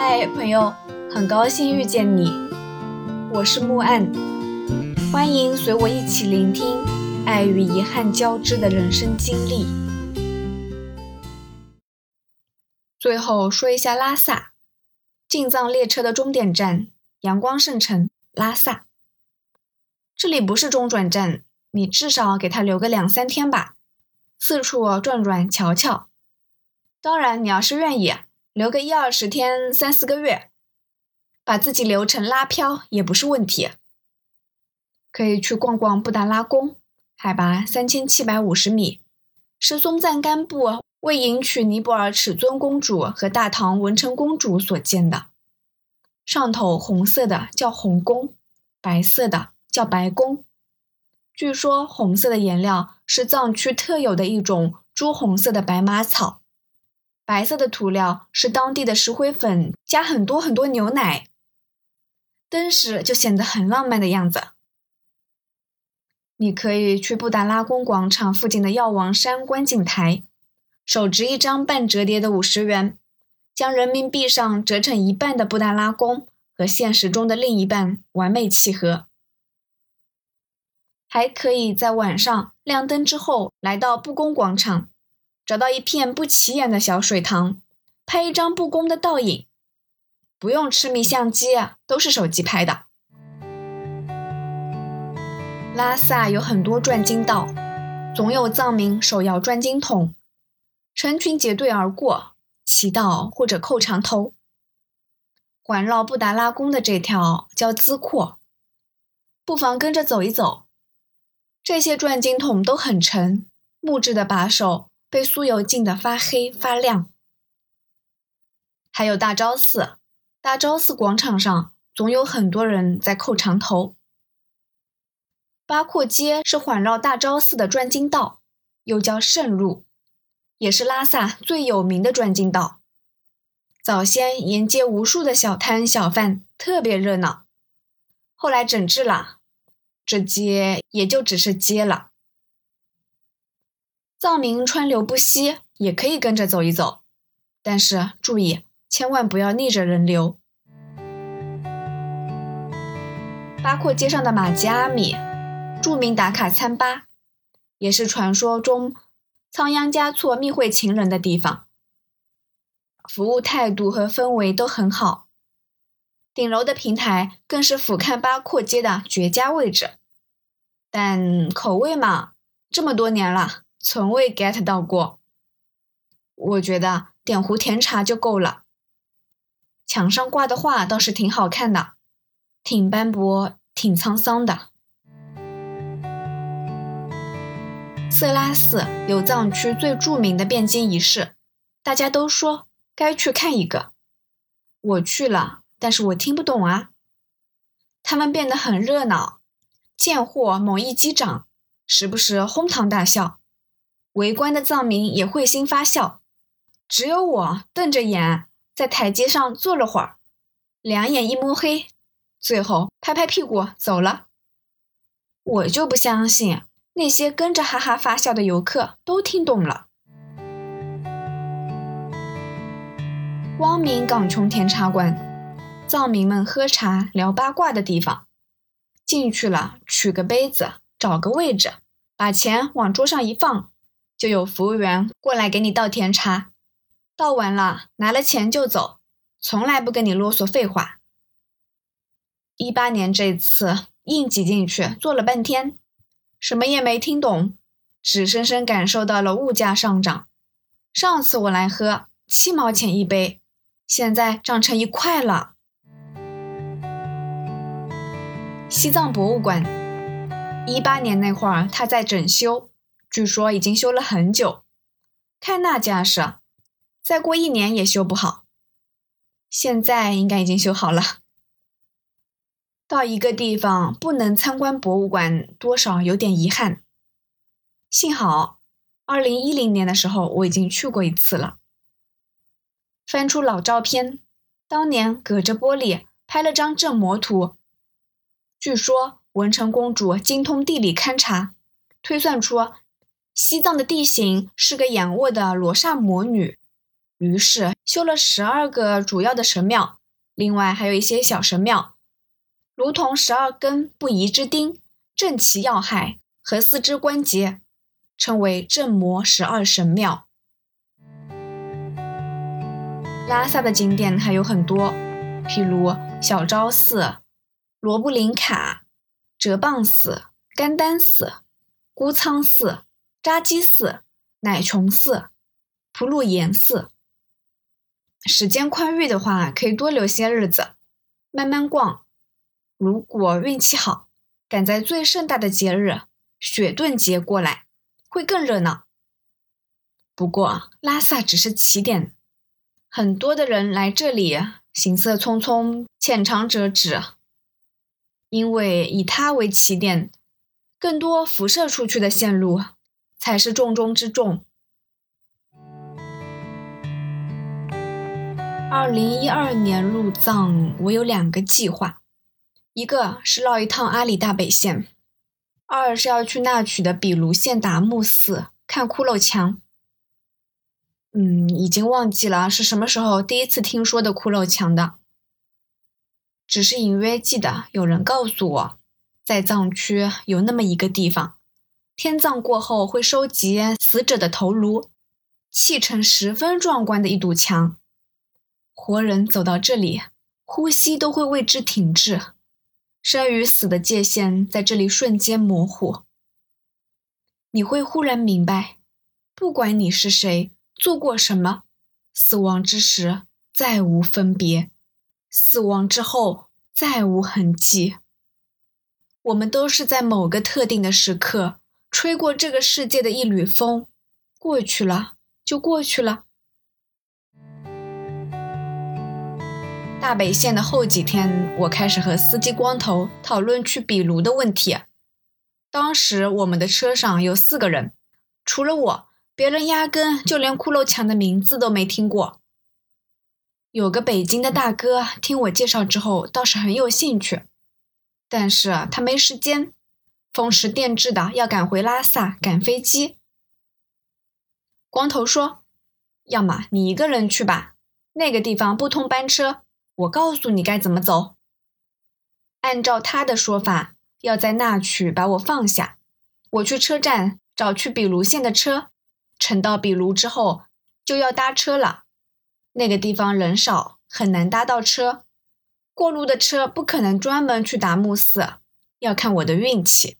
嗨，朋友，很高兴遇见你，我是木岸，欢迎随我一起聆听爱与遗憾交织的人生经历。最后说一下拉萨，进藏列车的终点站阳光圣城拉萨，这里不是中转站，你至少给他留个两三天吧，四处转转瞧瞧。当然，你要是愿意。留个一二十天、三四个月，把自己留成拉漂也不是问题。可以去逛逛布达拉宫，海拔三千七百五十米，是松赞干布为迎娶尼泊尔尺尊公主和大唐文成公主所建的。上头红色的叫红宫，白色的叫白宫。据说红色的颜料是藏区特有的一种朱红色的白马草。白色的涂料是当地的石灰粉，加很多很多牛奶，灯时就显得很浪漫的样子。你可以去布达拉宫广场附近的药王山观景台，手执一张半折叠的五十元，将人民币上折成一半的布达拉宫和现实中的另一半完美契合。还可以在晚上亮灯之后来到布宫广场。找到一片不起眼的小水塘，拍一张布宫的倒影，不用痴迷相机啊，都是手机拍的。拉萨有很多转经道，总有藏民手摇转经筒，成群结队而过，祈祷或者叩长头。环绕布达拉宫的这条叫兹阔，不妨跟着走一走。这些转经筒都很沉，木质的把手。被酥油浸得发黑发亮。还有大昭寺，大昭寺广场上总有很多人在扣长头。八廓街是环绕大昭寺的转经道，又叫圣路，也是拉萨最有名的转经道。早先沿街无数的小摊小贩，特别热闹。后来整治了，这街也就只是街了。藏民川流不息，也可以跟着走一走，但是注意，千万不要逆着人流。八廓街上的玛吉阿米，著名打卡餐吧，也是传说中仓央嘉措密会情人的地方，服务态度和氛围都很好。顶楼的平台更是俯瞰八廓街的绝佳位置，但口味嘛，这么多年了。从未 get 到过，我觉得点壶甜茶就够了。墙上挂的画倒是挺好看的，挺斑驳，挺沧桑的。色拉寺有藏区最著名的辩经仪式，大家都说该去看一个。我去了，但是我听不懂啊。他们变得很热闹，贱货猛一击掌，时不时哄堂大笑。围观的藏民也会心发笑，只有我瞪着眼在台阶上坐了会儿，两眼一摸黑，最后拍拍屁股走了。我就不相信那些跟着哈哈发笑的游客都听懂了。光明岗琼甜茶馆，藏民们喝茶聊八卦的地方。进去了，取个杯子，找个位置，把钱往桌上一放。就有服务员过来给你倒甜茶，倒完了拿了钱就走，从来不跟你啰嗦废话。一八年这次硬挤进去坐了半天，什么也没听懂，只深深感受到了物价上涨。上次我来喝七毛钱一杯，现在涨成一块了。西藏博物馆，一八年那会儿他在整修。据说已经修了很久，看那架势，再过一年也修不好。现在应该已经修好了。到一个地方不能参观博物馆，多少有点遗憾。幸好，二零一零年的时候我已经去过一次了。翻出老照片，当年隔着玻璃拍了张正模图。据说文成公主精通地理勘察，推算出。西藏的地形是个仰卧的罗刹魔女，于是修了十二个主要的神庙，另外还有一些小神庙，如同十二根不移之钉，正其要害和四肢关节，称为镇魔十二神庙。拉萨的景点还有很多，譬如小昭寺、罗布林卡、哲蚌寺、甘丹寺、姑仓寺、扎基寺、乃琼寺、普鲁延寺。时间宽裕的话，可以多留些日子，慢慢逛。如果运气好，赶在最盛大的节日雪顿节过来，会更热闹。不过拉萨只是起点。很多的人来这里，行色匆匆，浅尝辄止，因为以它为起点，更多辐射出去的线路才是重中之重。二零一二年入藏，我有两个计划，一个是绕一趟阿里大北线，二是要去那曲的比卢县达木寺看骷髅墙。嗯，已经忘记了是什么时候第一次听说的骷髅墙的，只是隐约记得有人告诉我，在藏区有那么一个地方，天葬过后会收集死者的头颅，砌成十分壮观的一堵墙，活人走到这里，呼吸都会为之停滞，生与死的界限在这里瞬间模糊，你会忽然明白，不管你是谁。做过什么？死亡之时再无分别，死亡之后再无痕迹。我们都是在某个特定的时刻吹过这个世界的一缕风，过去了就过去了。大北线的后几天，我开始和司机光头讨论去比卢的问题。当时我们的车上有四个人，除了我。别人压根就连骷髅墙的名字都没听过。有个北京的大哥听我介绍之后，倒是很有兴趣，但是他没时间，风驰电掣的要赶回拉萨赶飞机。光头说：“要么你一个人去吧，那个地方不通班车，我告诉你该怎么走。”按照他的说法，要在那曲把我放下，我去车站找去比卢县的车。乘到比卢之后，就要搭车了。那个地方人少，很难搭到车。过路的车不可能专门去达木寺，要看我的运气。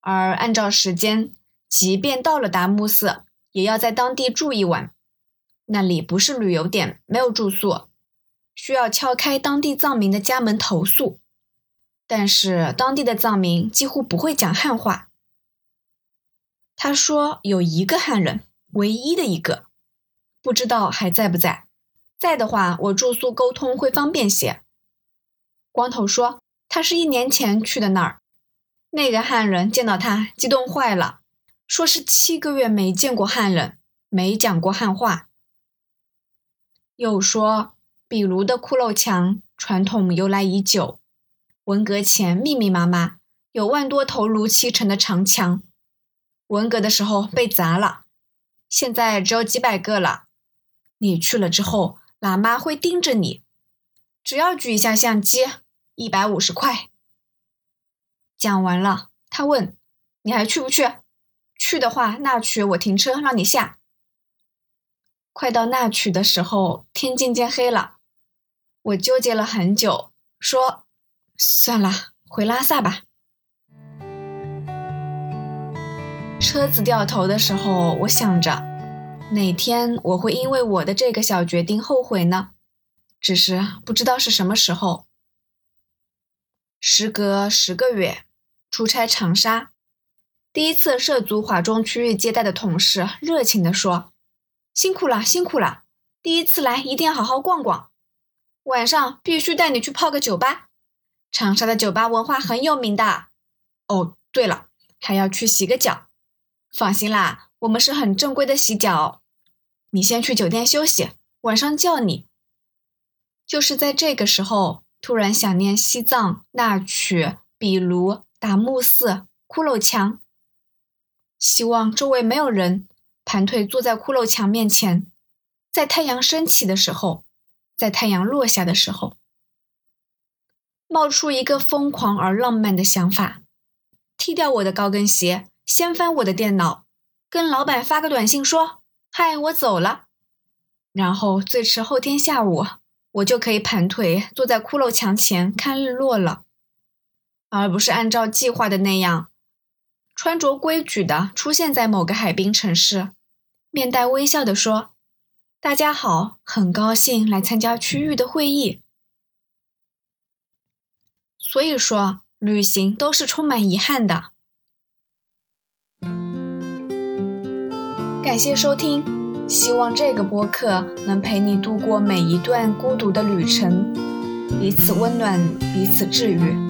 而按照时间，即便到了达木寺，也要在当地住一晚。那里不是旅游点，没有住宿，需要敲开当地藏民的家门投诉。但是当地的藏民几乎不会讲汉话。他说有一个汉人，唯一的一个，不知道还在不在。在的话，我住宿沟通会方便些。光头说他是一年前去的那儿，那个汉人见到他激动坏了，说是七个月没见过汉人，没讲过汉话。又说比如的骷髅墙传统由来已久，文革前密密麻麻，有万多头颅砌成的长墙。文革的时候被砸了，现在只有几百个了。你去了之后，喇嘛会盯着你，只要举一下相机，一百五十块。讲完了，他问：“你还去不去？去的话，那曲我停车让你下。”快到那曲的时候，天渐渐黑了，我纠结了很久，说：“算了，回拉萨吧。”车子掉头的时候，我想着，哪天我会因为我的这个小决定后悔呢？只是不知道是什么时候。时隔十个月，出差长沙，第一次涉足华中区域接待的同事热情地说：“辛苦了，辛苦了！第一次来，一定要好好逛逛，晚上必须带你去泡个酒吧。长沙的酒吧文化很有名的。哦，对了，还要去洗个脚。”放心啦，我们是很正规的洗脚。你先去酒店休息，晚上叫你。就是在这个时候，突然想念西藏那曲比卢达木寺骷髅墙。希望周围没有人，盘腿坐在骷髅墙面前，在太阳升起的时候，在太阳落下的时候，冒出一个疯狂而浪漫的想法：踢掉我的高跟鞋，掀翻我的电脑，跟老板发个短信说：“嗨，我走了。”然后最迟后天下午，我就可以盘腿坐在骷髅墙前看日落了，而不是按照计划的那样，穿着规矩的出现在某个海滨城市，面带微笑的说：“大家好，很高兴来参加区域的会议。”所以说，旅行都是充满遗憾的。感谢收听。希望这个播客能陪你度过每一段孤独的旅程，彼此温暖，彼此治愈。